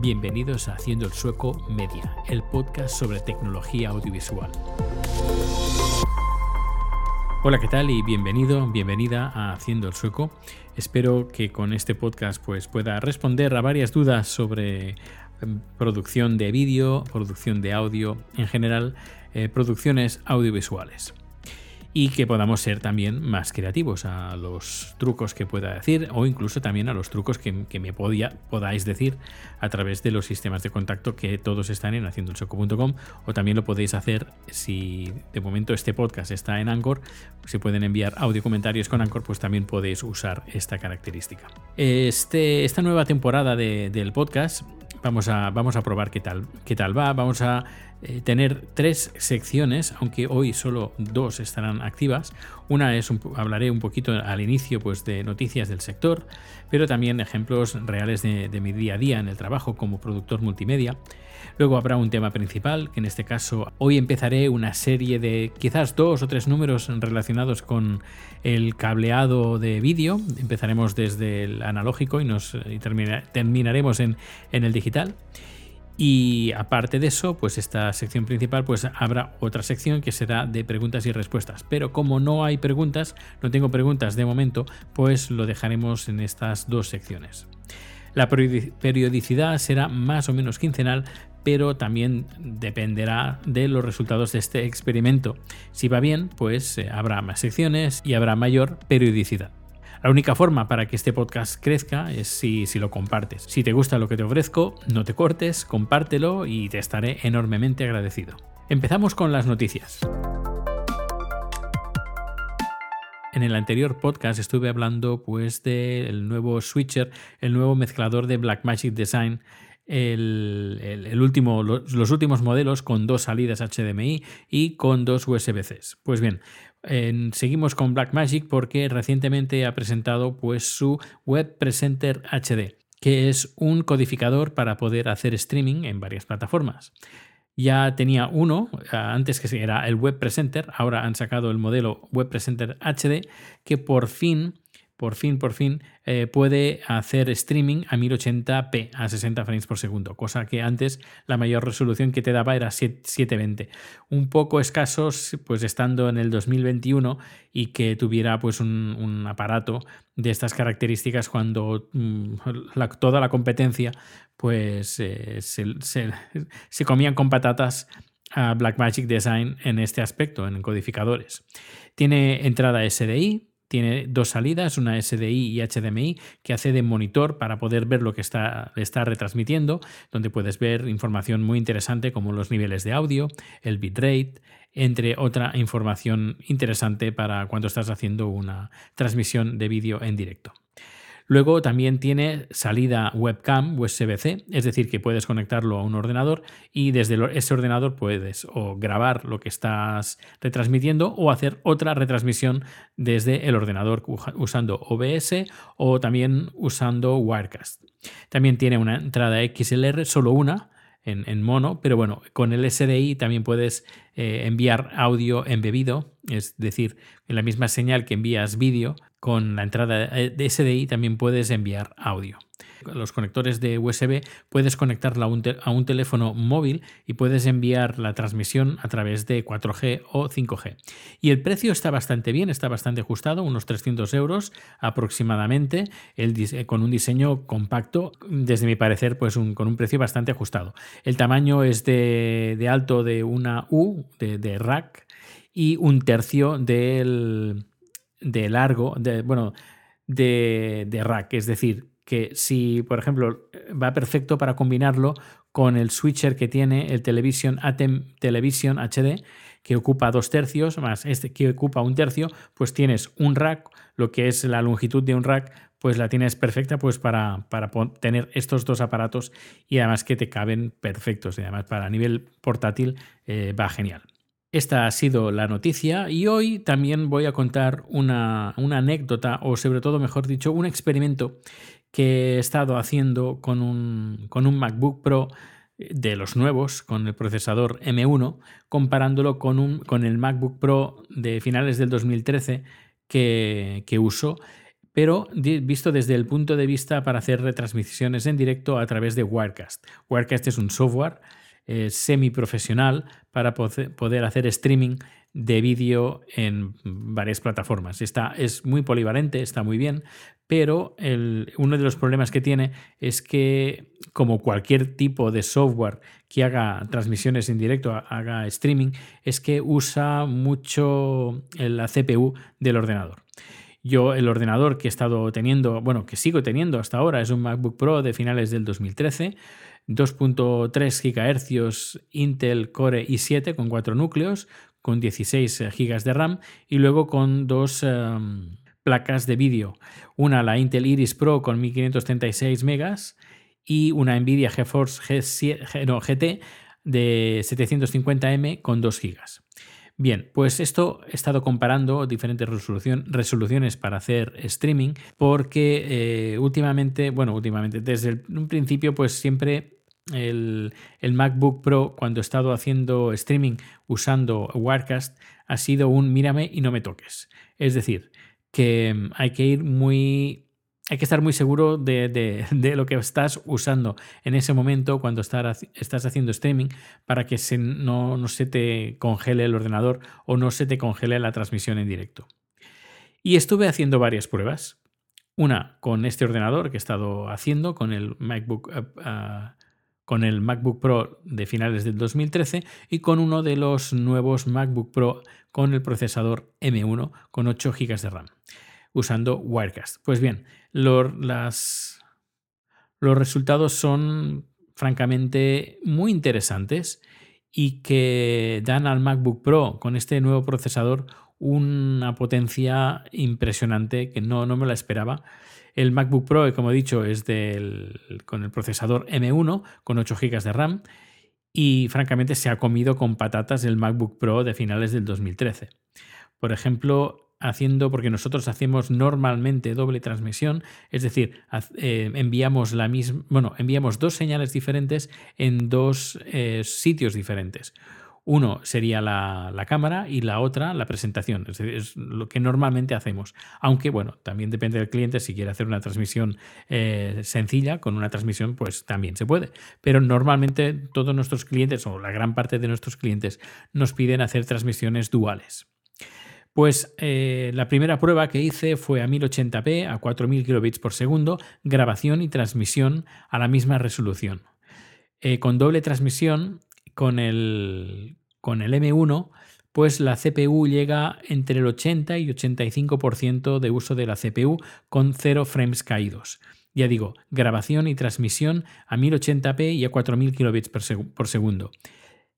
Bienvenidos a Haciendo el Sueco Media, el podcast sobre tecnología audiovisual. Hola, ¿qué tal? Y bienvenido, bienvenida a Haciendo el Sueco. Espero que con este podcast pues, pueda responder a varias dudas sobre em, producción de vídeo, producción de audio, en general, eh, producciones audiovisuales y que podamos ser también más creativos a los trucos que pueda decir o incluso también a los trucos que, me podía, podáis decir a través de los sistemas de contacto que todos están en haciendoelsoco.com o también lo podéis hacer si de momento este podcast está en Anchor, se pueden enviar audio comentarios con Anchor, pues también podéis usar esta característica. Este, esta nueva temporada del podcast vamos a, vamos a probar qué tal, qué tal va, vamos a eh, tener tres secciones, aunque hoy solo dos estarán activas. Una es, hablaré un poquito al inicio pues, de noticias del sector, pero también ejemplos reales de, mi día a día en el trabajo como productor multimedia. Luego habrá un tema principal, que en este caso hoy empezaré una serie de quizás dos o tres números relacionados con el cableado de vídeo. Empezaremos desde el analógico y, nos, terminaremos en, en el digital. Y aparte de eso, pues esta sección principal, pues habrá otra sección que será de preguntas y respuestas. Pero como no hay preguntas, no tengo preguntas de momento, pues lo dejaremos en estas dos secciones. La periodicidad será más o menos quincenal, pero también dependerá de los resultados de este experimento. Si va bien, pues eh, habrá más secciones y habrá mayor periodicidad. La única forma para que este podcast crezca es si, lo compartes. Si te gusta lo que te ofrezco, no te cortes, compártelo y te estaré enormemente agradecido. Empezamos con las noticias. En el anterior podcast estuve hablando pues del nuevo switcher, el nuevo mezclador de Blackmagic Design el, último, los, últimos modelos con dos salidas HDMI y con dos USB-C. Pues bien, seguimos con Blackmagic porque recientemente ha presentado pues, su Web Presenter HD, que es un codificador para poder hacer streaming en varias plataformas. Ya tenía uno, antes que era el Web Presenter, ahora han sacado el modelo Web Presenter HD, que por fin por fin, por fin, eh, puede hacer streaming a 1080p, a 60 frames por segundo, cosa que antes la mayor resolución que te daba era 720. Un poco escasos, pues estando en el 2021 y que tuviera pues un, aparato de estas características cuando mm, toda la competencia pues eh, se, se comían con patatas a Blackmagic Design en este aspecto, en codificadores. Tiene entrada SDI, tiene dos salidas, una SDI y HDMI, que hace de monitor para poder ver lo que está, está retransmitiendo, donde puedes ver información muy interesante como los niveles de audio, el bitrate, entre otra información interesante para cuando estás haciendo una transmisión de vídeo en directo. Luego también tiene salida webcam USB-C, es decir, que puedes conectarlo a un ordenador y desde ese ordenador puedes o grabar lo que estás retransmitiendo o hacer otra retransmisión desde el ordenador usando OBS o también usando Wirecast. También tiene una entrada XLR, solo una, en, mono, pero bueno, con el SDI también puedes eh, enviar audio embebido, es decir, en la misma señal que envías vídeo, con la entrada de SDI también puedes enviar audio. Los conectores de USB puedes conectarla a un, teléfono móvil y puedes enviar la transmisión a través de 4G o 5G. Y el precio está bastante bien, está bastante ajustado, unos 300 euros aproximadamente, el, con un diseño compacto, desde mi parecer, pues con un precio bastante ajustado. El tamaño es de, alto de una U, de rack, y un tercio del de largo, de, bueno, de, de rack. Es decir, que si, por ejemplo, va perfecto para combinarlo con el switcher que tiene el Television ATEM Television HD, que ocupa dos tercios, más este que ocupa un tercio, pues tienes un rack, lo que es la longitud de un rack, pues la tienes perfecta pues para, para tener estos dos aparatos y además que te caben perfectos. Y además para nivel portátil eh, va genial. Esta ha sido la noticia y hoy también voy a contar una, anécdota o sobre todo, mejor dicho, un experimento que he estado haciendo con un, MacBook Pro de los nuevos, con el procesador M1, comparándolo con, el MacBook Pro de finales del 2013 que, que uso pero visto desde el punto de vista para hacer retransmisiones en directo a través de Wirecast. Wirecast es un software eh, semiprofesional para poder hacer streaming de vídeo en varias plataformas. Está, es muy polivalente, está muy bien, pero uno de los problemas que tiene es que, como cualquier tipo de software que haga transmisiones en directo, haga streaming, es que usa mucho la CPU del ordenador. Yo el ordenador que he estado teniendo, bueno, que sigo teniendo hasta ahora, es un MacBook Pro de finales del 2013, 2.3 GHz Intel Core i7 con cuatro núcleos, con 16 GB de RAM y luego con dos em, placas de vídeo. Una la Intel Iris Pro con 1536 megas y una Nvidia GeForce GT de 750M con 2 GB. Bien, pues esto he estado comparando diferentes resoluciones para hacer streaming porque eh, últimamente, bueno, últimamente, desde un principio pues siempre el, MacBook Pro cuando he estado haciendo streaming usando Wirecast ha sido un mírame y no me toques. Es decir, que mm, hay que ir muy... Hay que estar muy seguro de, lo que estás usando en ese momento cuando estás haciendo streaming para que no, se te congele el ordenador o no se te congele la transmisión en directo. Y estuve haciendo varias pruebas. Una con este ordenador que he estado haciendo, con el MacBook uh, con el MacBook Pro de finales del 2013 y con uno de los nuevos MacBook Pro con el procesador M1 con 8 GB de RAM, usando Wirecast. Pues bien, los, los resultados son francamente muy interesantes y que dan al MacBook Pro con este nuevo procesador una potencia impresionante que no, no me la esperaba el MacBook Pro, como he dicho, es del, con el procesador M1 con 8 GB de RAM y francamente se ha comido con patatas el MacBook Pro de finales del 2013. Por ejemplo, haciendo, porque nosotros hacemos normalmente doble transmisión, es decir, eh, enviamos la misma, bueno, enviamos dos señales diferentes en dos eh, sitios diferentes. Uno sería la, cámara y la otra la presentación. Es, lo que normalmente hacemos. Aunque, bueno, también depende del cliente. Si quiere hacer una transmisión eh, sencilla, con una transmisión, pues también se puede. Pero normalmente todos nuestros clientes, o la gran parte de nuestros clientes, nos piden hacer transmisiones duales. Pues eh, la primera prueba que hice fue a 1080p, a 4000 kilobits por segundo, grabación y transmisión a la misma resolución. Eh, con doble transmisión con el, con el M1, pues la CPU llega entre el 80 y 85% de uso de la CPU con 0 frames caídos. Ya digo, grabación y transmisión a 1080p y a 4000 kilobits por segundo.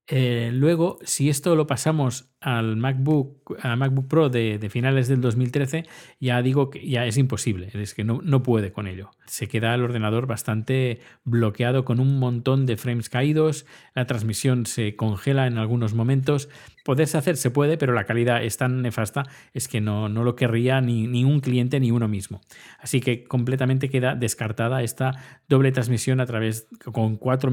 Eh, luego, si esto lo pasamos al MacBook, a MacBook Pro de, finales del 2013, ya digo que ya es imposible, es que no, no, puede con ello. Se queda el ordenador bastante bloqueado con un montón de frames caídos, la transmisión se congela en algunos momentos. Poderse hacer se puede, pero la calidad es tan nefasta es que no, no lo querría ni, ni un cliente ni uno mismo. Así que completamente queda descartada esta doble transmisión a través con 4,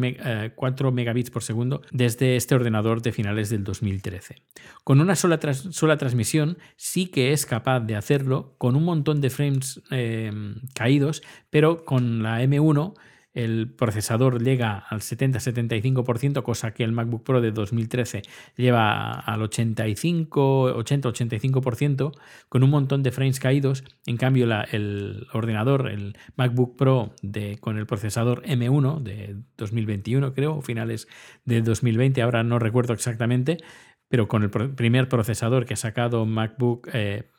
4 eh, megabits por segundo desde este ordenador de finales del 2013. Con una sola, sola transmisión sí que es capaz de hacerlo con un montón de frames eh, caídos, pero con la M1 el procesador llega al 70-75%, cosa que el MacBook Pro de 2013 lleva al 85, 80-85%, con un montón de frames caídos. En cambio, el ordenador, el MacBook Pro con el procesador M1 de 2021, creo, finales de 2020, ahora no recuerdo exactamente, pero con el primer procesador que ha sacado MacBook, eh,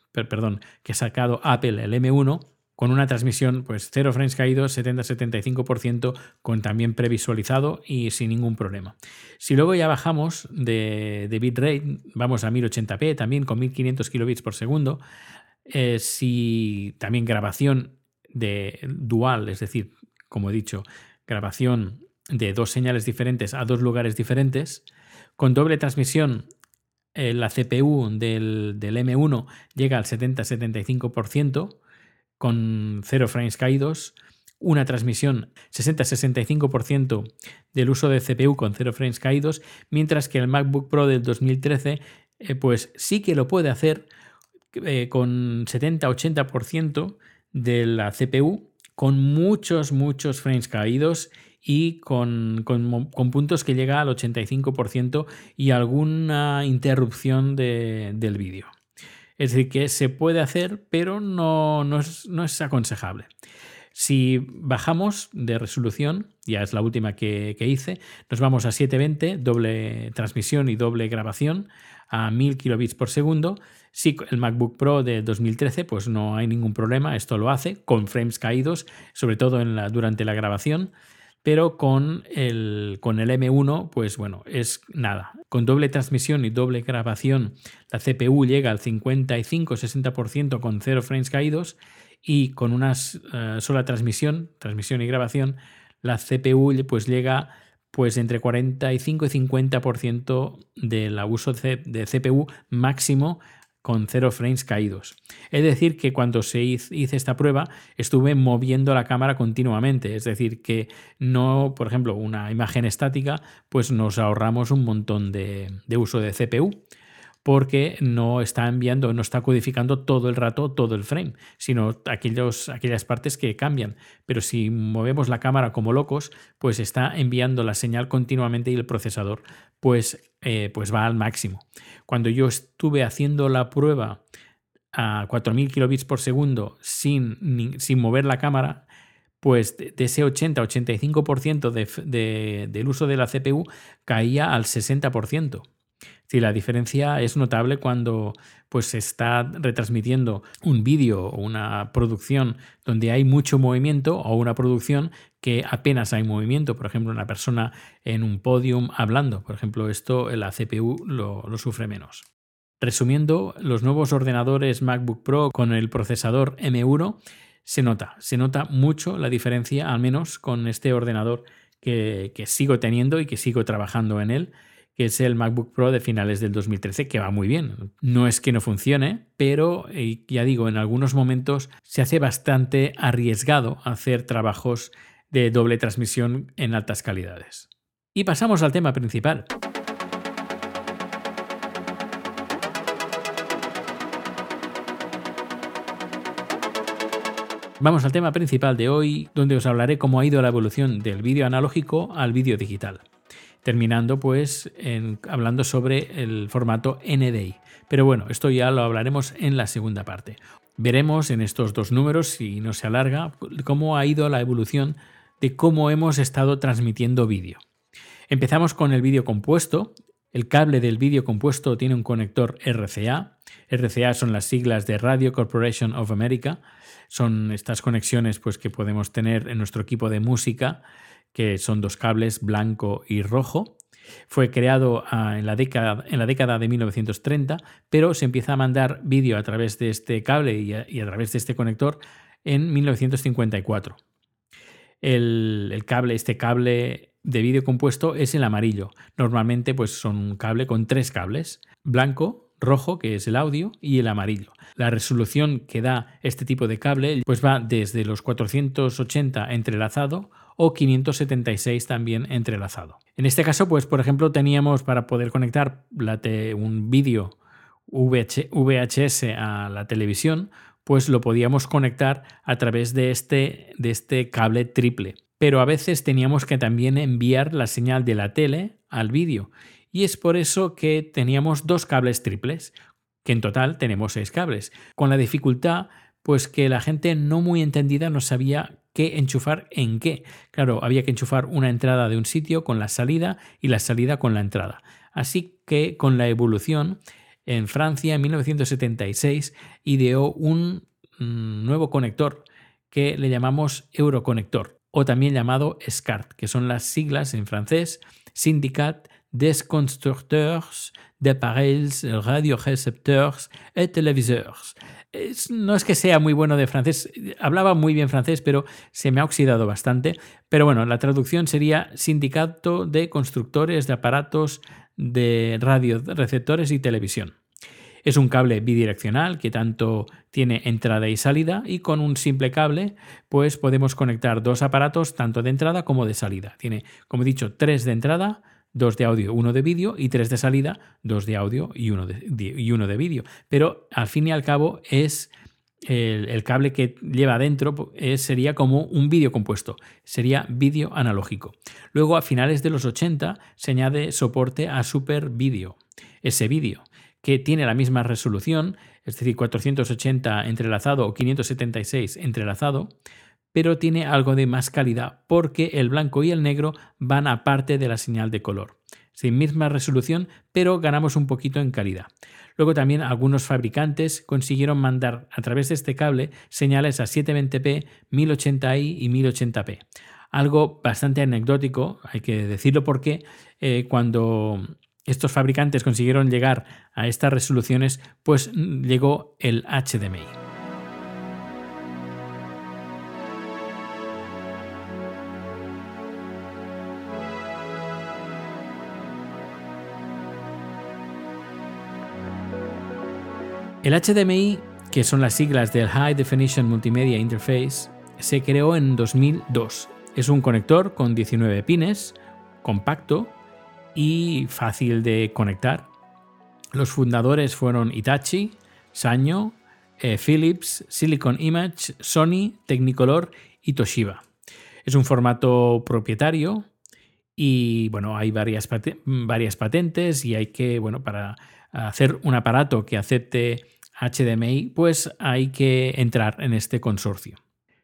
que ha sacado Apple, el M1, con una transmisión, pues cero frames caídos, 70-75%, con también previsualizado y sin ningún problema. Si luego ya bajamos de, bitrate, vamos a 1080p, también con 1500 kilobits por segundo, eh, si también grabación de dual, es decir, como he dicho, grabación de dos señales diferentes a dos lugares diferentes, con doble transmisión eh, la CPU del, del, M1 llega al 70-75%, con cero frames caídos, una transmisión 60-65% del uso de CPU con cero frames caídos, mientras que el MacBook Pro del 2013 eh, pues sí que lo puede hacer eh, con 70-80% de la CPU con muchos, muchos frames caídos y con, puntos que llega al 85% y alguna interrupción del vídeo. Es decir, que se puede hacer, pero no, no, es, aconsejable. Si bajamos de resolución, ya es la última que, que, hice, nos vamos a 720, doble transmisión y doble grabación a 1000 kilobits por segundo. Si el MacBook Pro de 2013, pues no hay ningún problema, esto lo hace con frames caídos, sobre todo en la, durante la grabación pero con el, con el M1, pues bueno, es nada. Con doble transmisión y doble grabación, la CPU llega al 55-60% con cero frames caídos y con una eh, sola transmisión, transmisión y grabación, la CPU pues llega pues entre 45 y 50% del abuso de CPU máximo con cero frames caídos. Es decir, que cuando se hice esta prueba estuve moviendo la cámara continuamente, es decir, que no, por ejemplo, una imagen estática, pues nos ahorramos un montón de, de uso de CPU porque no está enviando, no está codificando todo el rato todo el frame, sino aquellos, aquellas partes que cambian. Pero si movemos la cámara como locos, pues está enviando la señal continuamente y el procesador pues, eh, pues va al máximo. Cuando yo estuve haciendo la prueba a 4000 kilobits por segundo sin, sin mover la cámara, pues de, ese 80-85% de, del uso de la CPU caía al 60%. Sí, la diferencia es notable cuando pues, se está retransmitiendo un vídeo o una producción donde hay mucho movimiento o una producción que apenas hay movimiento. Por ejemplo, una persona en un podium hablando. Por ejemplo, esto la CPU lo, lo sufre menos. Resumiendo, los nuevos ordenadores MacBook Pro con el procesador M1 se nota, se nota mucho la diferencia, al menos con este ordenador que, que sigo teniendo y que sigo trabajando en él que es el MacBook Pro de finales del 2013, que va muy bien. No es que no funcione, pero eh, ya digo, en algunos momentos se hace bastante arriesgado hacer trabajos de doble transmisión en altas calidades. Y pasamos al tema principal. Vamos al tema principal de hoy, donde os hablaré cómo ha ido la evolución del vídeo analógico al vídeo digital terminando pues hablando sobre el formato NDI. Pero bueno, esto ya lo hablaremos en la segunda parte. Veremos en estos dos números, si no se alarga, cómo ha ido la evolución de cómo hemos estado transmitiendo vídeo. Empezamos con el vídeo compuesto. El cable del vídeo compuesto tiene un conector RCA. RCA son las siglas de Radio Corporation of America. Son estas conexiones pues, que podemos tener en nuestro equipo de música que son dos cables blanco y rojo. Fue creado ah, en, la década, en la década de 1930, pero se empieza a mandar vídeo a través de este cable y a, través de este conector en 1954. El, cable, este cable de vídeo compuesto es el amarillo. Normalmente pues son un cable con tres cables, blanco, rojo, que es el audio, y el amarillo. La resolución que da este tipo de cable pues va desde los 480 entrelazado o 576 también entrelazado. En este caso, pues por ejemplo, teníamos para poder conectar un vídeo VHS a la televisión, pues lo podíamos conectar a través de este, de este cable triple. Pero a veces teníamos que también enviar la señal de la tele al vídeo. Y es por eso que teníamos dos cables triples, que en total tenemos seis cables, con la dificultad pues que la gente no muy entendida no sabía qué enchufar en qué. Claro, había que enchufar una entrada de un sitio con la salida y la salida con la entrada. Así que con la evolución, en Francia en 1976 ideó un mm, nuevo conector que le llamamos Euroconector o también llamado SCART, que son las siglas en francés Syndicat des constructeurs d'appareils radiorecepteurs et téléviseurs no es que sea muy bueno de francés, hablaba muy bien francés, pero se me ha oxidado bastante. Pero bueno, la traducción sería Sindicato de Constructores de Aparatos de Radio, Receptores y Televisión. Es un cable bidireccional que tanto tiene entrada y salida y con un simple cable pues podemos conectar dos aparatos tanto de entrada como de salida. Tiene, como he dicho, tres de entrada, dos de audio, uno de vídeo y tres de salida, dos de audio y uno de, y uno de vídeo. Pero al fin y al cabo es el, cable que lleva adentro eh, sería como un vídeo compuesto, sería vídeo analógico. Luego, a finales de los 80, se añade soporte a Super Video, ese vídeo, que tiene la misma resolución, es decir, 480 entrelazado o 576 entrelazado, pero tiene algo de más calidad porque el blanco y el negro van aparte de la señal de color. Sin misma resolución, pero ganamos un poquito en calidad. Luego también algunos fabricantes consiguieron mandar a través de este cable señales a 720p, 1080i y 1080p. Algo bastante anecdótico, hay que decirlo porque eh, cuando estos fabricantes consiguieron llegar a estas resoluciones, pues mm, llegó el HDMI. El HDMI, que son las siglas del High Definition Multimedia Interface, se creó en 2002. Es un conector con 19 pines, compacto y fácil de conectar. Los fundadores fueron Itachi, Sanyo, eh, Philips, Silicon Image, Sony, Technicolor y Toshiba. Es un formato propietario y bueno, hay varias, varias patentes y hay que, bueno, para hacer un aparato que acepte HDMI, pues hay que entrar en este consorcio.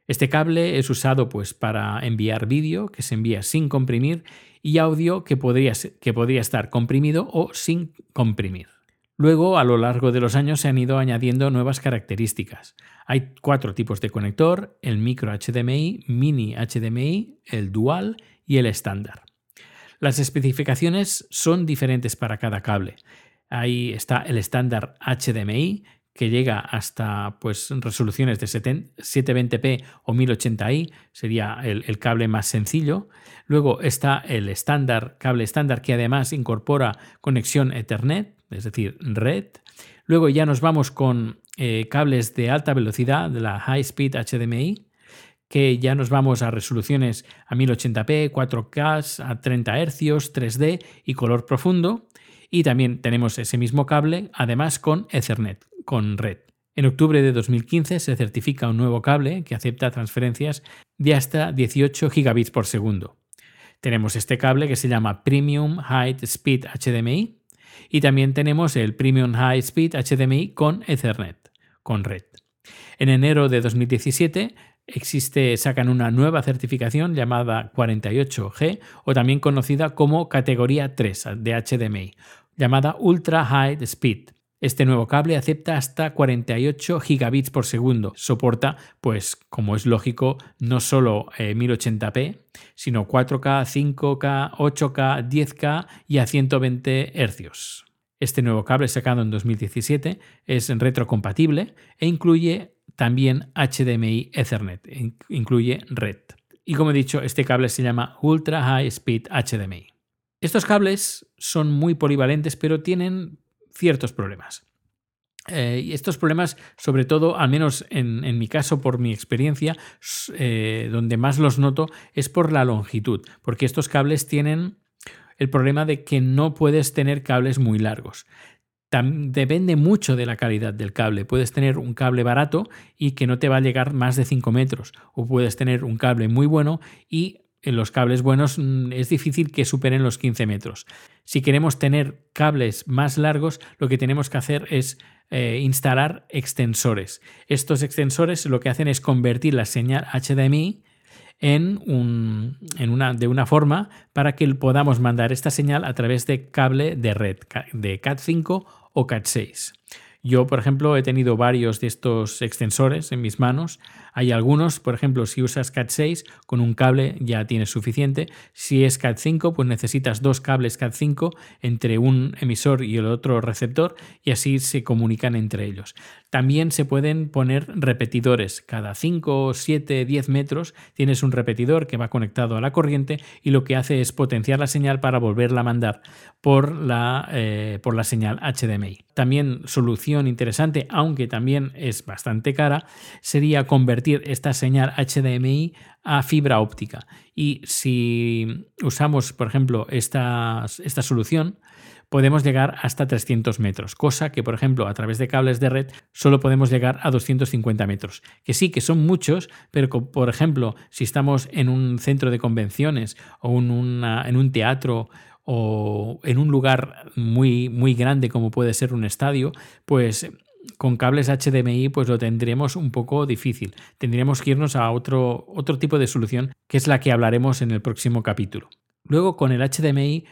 Este cable es usado pues, para enviar vídeo que se envía sin comprimir y audio que podría, que podría estar comprimido o sin comprimir. Luego, a lo largo de los años se han ido añadiendo nuevas características. Hay cuatro tipos de conector, el micro HDMI, mini HDMI, el dual y el estándar. Las especificaciones son diferentes para cada cable. Ahí está el estándar HDMI, que llega hasta pues, resoluciones de 720p o 1080i, sería el, cable más sencillo. Luego está el estándar, cable estándar que además incorpora conexión Ethernet, es decir, red. Luego ya nos vamos con eh, cables de alta velocidad, de la High Speed HDMI, que ya nos vamos a resoluciones a 1080p, 4K, a 30 Hz, 3D y color profundo. Y también tenemos ese mismo cable, además con Ethernet, con red. En octubre de 2015 se certifica un nuevo cable que acepta transferencias de hasta 18 gigabits por segundo. Tenemos este cable que se llama Premium High Speed HDMI y también tenemos el Premium High Speed HDMI con Ethernet, con red. En enero de 2017 existe, sacan una nueva certificación llamada 48G o también conocida como categoría 3 de HDMI, llamada Ultra High Speed. Este nuevo cable acepta hasta 48 gigabits por segundo. Soporta, pues como es lógico, no solo 1080p, eh, sino 4K, 5K, 8K, 10K y a 120 Hz. Este nuevo cable sacado en 2017 es retrocompatible e incluye también HDMI Ethernet, incluye red. Y como he dicho, este cable se llama Ultra High Speed HDMI. Estos cables son muy polivalentes, pero tienen ciertos problemas. Eh, y estos problemas, sobre todo, al menos en, mi caso, por mi experiencia, eh, donde más los noto es por la longitud, porque estos cables tienen el problema de que no puedes tener cables muy largos. Depende mucho de la calidad del cable. Puedes tener un cable barato y que no te va a llegar más de 5 metros, o puedes tener un cable muy bueno y en los cables buenos mm, es difícil que superen los 15 metros. Si queremos tener cables más largos, lo que tenemos que hacer es eh, instalar extensores. Estos extensores lo que hacen es convertir la señal HDMI en, un, en una, de una forma para que podamos mandar esta señal a través de cable de red, de CAT5 o CAT6. Yo, por ejemplo, he tenido varios de estos extensores en mis manos. Hay algunos, por ejemplo, si usas CAT6 con un cable ya tienes suficiente. Si es CAT5, pues necesitas dos cables CAT5 entre un emisor y el otro receptor y así se comunican entre ellos. También se pueden poner repetidores. Cada 5, 7, 10 metros tienes un repetidor que va conectado a la corriente y lo que hace es potenciar la señal para volverla a mandar por la, eh, por la señal HDMI. También solución interesante, aunque también es bastante cara, sería convertir esta señal HDMI a fibra óptica. Y si usamos, por ejemplo, esta, esta solución, podemos llegar hasta 300 metros, cosa que, por ejemplo, a través de cables de red solo podemos llegar a 250 metros. Que sí, que son muchos, pero por ejemplo, si estamos en un centro de convenciones o en, en un teatro o en un lugar muy, muy grande como puede ser un estadio, pues con cables HDMI pues lo tendremos un poco difícil. Tendríamos que irnos a otro, otro tipo de solución que es la que hablaremos en el próximo capítulo. Luego con el HDMI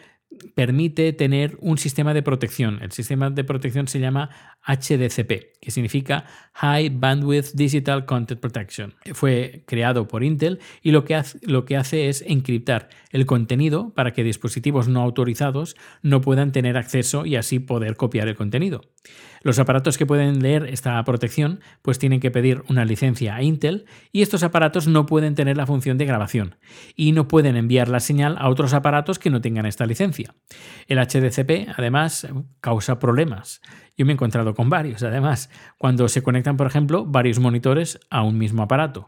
permite tener un sistema de protección. El sistema de protección se llama HDCP, que significa High Bandwidth Digital Content Protection. Fue creado por Intel y lo que, hace, es encriptar el contenido para que dispositivos no autorizados no puedan tener acceso y así poder copiar el contenido. Los aparatos que pueden leer esta protección pues tienen que pedir una licencia a Intel y estos aparatos no pueden tener la función de grabación y no pueden enviar la señal a otros aparatos que no tengan esta licencia. El HDCP además causa problemas. Yo me he encontrado con varios, además, cuando se conectan, por ejemplo, varios monitores a un mismo aparato.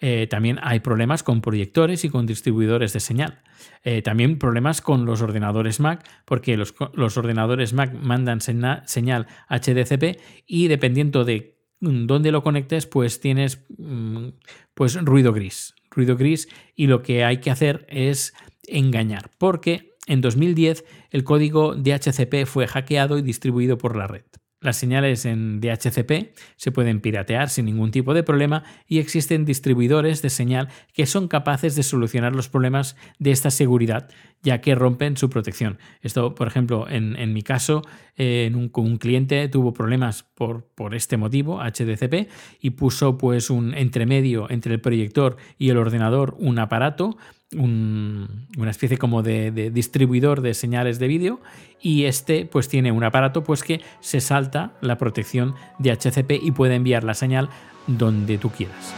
Eh, también hay problemas con proyectores y con distribuidores de señal. Eh, también problemas con los ordenadores Mac, porque los, ordenadores Mac mandan señal HDCP y dependiendo de dónde lo conectes, pues tienes mm, pues ruido gris. Ruido gris y lo que hay que hacer es engañar, porque en 2010 el código DHCP fue hackeado y distribuido por la red. Las señales en DHCP se pueden piratear sin ningún tipo de problema y existen distribuidores de señal que son capaces de solucionar los problemas de esta seguridad, ya que rompen su protección. Esto, por ejemplo, en, mi caso, eh, un, un, cliente tuvo problemas por, por, este motivo, HDCP, y puso pues un entremedio entre el proyector y el ordenador, un aparato una especie como de, distribuidor de señales de vídeo y este pues tiene un aparato pues que se salta la protección de HCP y puede enviar la señal donde tú quieras.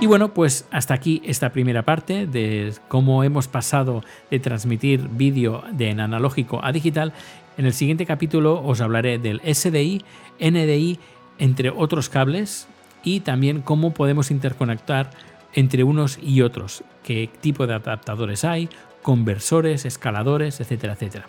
Y bueno, pues hasta aquí esta primera parte de cómo hemos pasado de transmitir vídeo de en analógico a digital. En el siguiente capítulo os hablaré del SDI, NDI, entre otros cables y también cómo podemos interconectar entre unos y otros, qué tipo de adaptadores hay, conversores, escaladores, etcétera, etcétera.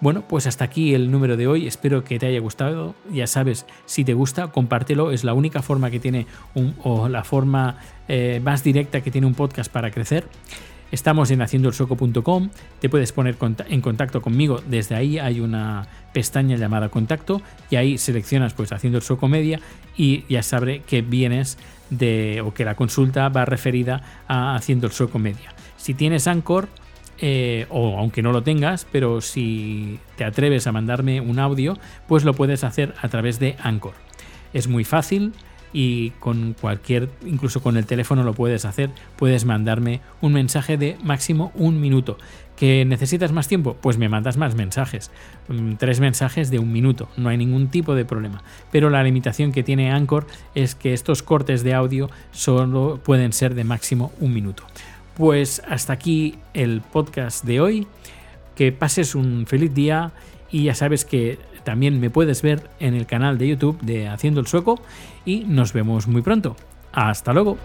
Bueno, pues hasta aquí el número de hoy. Espero que te haya gustado. Ya sabes, si te gusta, compártelo. Es la única forma que tiene un, o la forma eh, más directa que tiene un podcast para crecer. Estamos en haciendoelsoco.com, te puedes poner en contacto conmigo, desde ahí hay una pestaña llamada contacto y ahí seleccionas pues Haciendo el Soco Media y ya sabré que vienes de o que la consulta va referida a Haciendo el Soco Media. Si tienes Anchor, eh, o aunque no lo tengas, pero si te atreves a mandarme un audio, pues lo puedes hacer a través de Anchor. Es muy fácil, y con cualquier, incluso con el teléfono lo puedes hacer, puedes mandarme un mensaje de máximo un minuto. ¿Que necesitas más tiempo? Pues me mandas más mensajes. Mm, tres mensajes de un minuto, no hay ningún tipo de problema. Pero la limitación que tiene Anchor es que estos cortes de audio solo pueden ser de máximo un minuto. Pues hasta aquí el podcast de hoy. Que pases un feliz día y ya sabes que también me puedes ver en el canal de YouTube de Haciendo el Sueco y nos vemos muy pronto. Hasta luego.